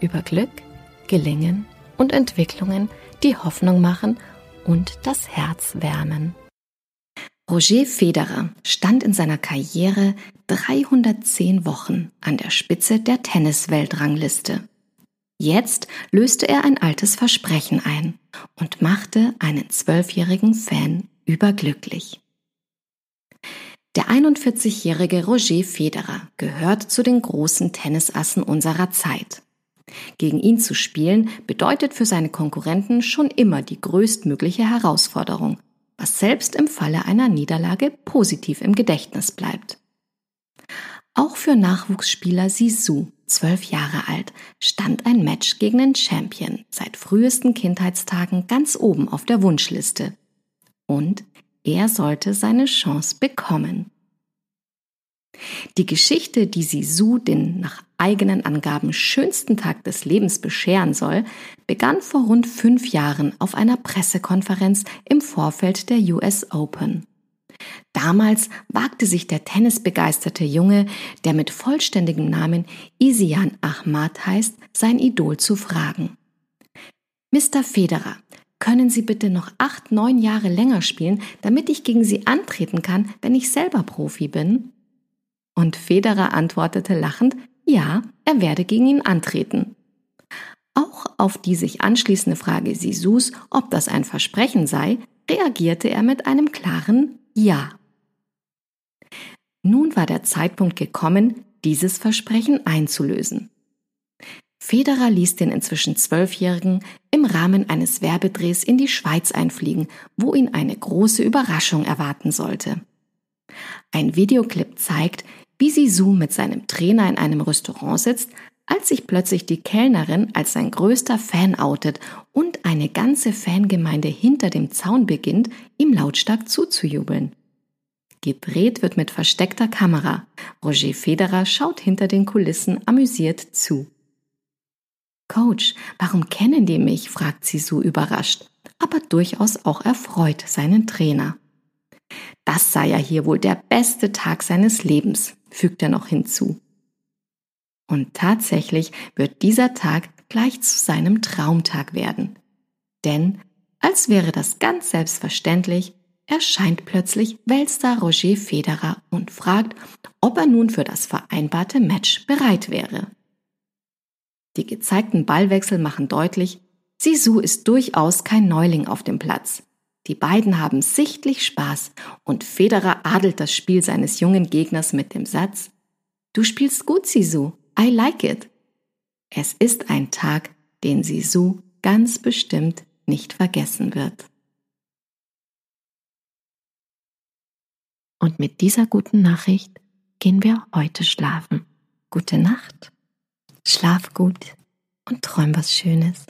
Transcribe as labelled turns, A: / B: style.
A: über Glück, Gelingen und Entwicklungen, die Hoffnung machen und das Herz wärmen.
B: Roger Federer stand in seiner Karriere 310 Wochen an der Spitze der Tennisweltrangliste. Jetzt löste er ein altes Versprechen ein und machte einen zwölfjährigen Fan überglücklich. Der 41-jährige Roger Federer gehört zu den großen Tennisassen unserer Zeit. Gegen ihn zu spielen bedeutet für seine Konkurrenten schon immer die größtmögliche Herausforderung, was selbst im Falle einer Niederlage positiv im Gedächtnis bleibt. Auch für Nachwuchsspieler Sisu, zwölf Jahre alt, stand ein Match gegen den Champion seit frühesten Kindheitstagen ganz oben auf der Wunschliste. Und er sollte seine Chance bekommen. Die Geschichte, die Sisu den nach eigenen Angaben schönsten Tag des Lebens bescheren soll, begann vor rund fünf Jahren auf einer Pressekonferenz im Vorfeld der US Open. Damals wagte sich der tennisbegeisterte Junge, der mit vollständigem Namen Isian Ahmad heißt, sein Idol zu fragen. Mr. Federer, können Sie bitte noch acht, neun Jahre länger spielen, damit ich gegen Sie antreten kann, wenn ich selber Profi bin? Und Federer antwortete lachend, ja, er werde gegen ihn antreten. Auch auf die sich anschließende Frage Sisus, ob das ein Versprechen sei, reagierte er mit einem klaren Ja. Nun war der Zeitpunkt gekommen, dieses Versprechen einzulösen. Federer ließ den inzwischen Zwölfjährigen im Rahmen eines Werbedrehs in die Schweiz einfliegen, wo ihn eine große Überraschung erwarten sollte. Ein Videoclip zeigt, wie Sisu mit seinem Trainer in einem Restaurant sitzt, als sich plötzlich die Kellnerin als sein größter Fan outet und eine ganze Fangemeinde hinter dem Zaun beginnt, ihm lautstark zuzujubeln. Gedreht wird mit versteckter Kamera. Roger Federer schaut hinter den Kulissen amüsiert zu. Coach, warum kennen die mich? fragt Sisu überrascht, aber durchaus auch erfreut seinen Trainer. Das sei ja hier wohl der beste Tag seines Lebens, fügt er noch hinzu. Und tatsächlich wird dieser Tag gleich zu seinem Traumtag werden. Denn, als wäre das ganz selbstverständlich, erscheint plötzlich Weltstar Roger Federer und fragt, ob er nun für das vereinbarte Match bereit wäre. Die gezeigten Ballwechsel machen deutlich, Sisu ist durchaus kein Neuling auf dem Platz. Die beiden haben sichtlich Spaß und Federer adelt das Spiel seines jungen Gegners mit dem Satz, Du spielst gut, Sisu. I like it. Es ist ein Tag, den Sisu ganz bestimmt nicht vergessen wird. Und mit dieser guten Nachricht gehen wir heute schlafen. Gute Nacht, schlaf gut und träum was Schönes.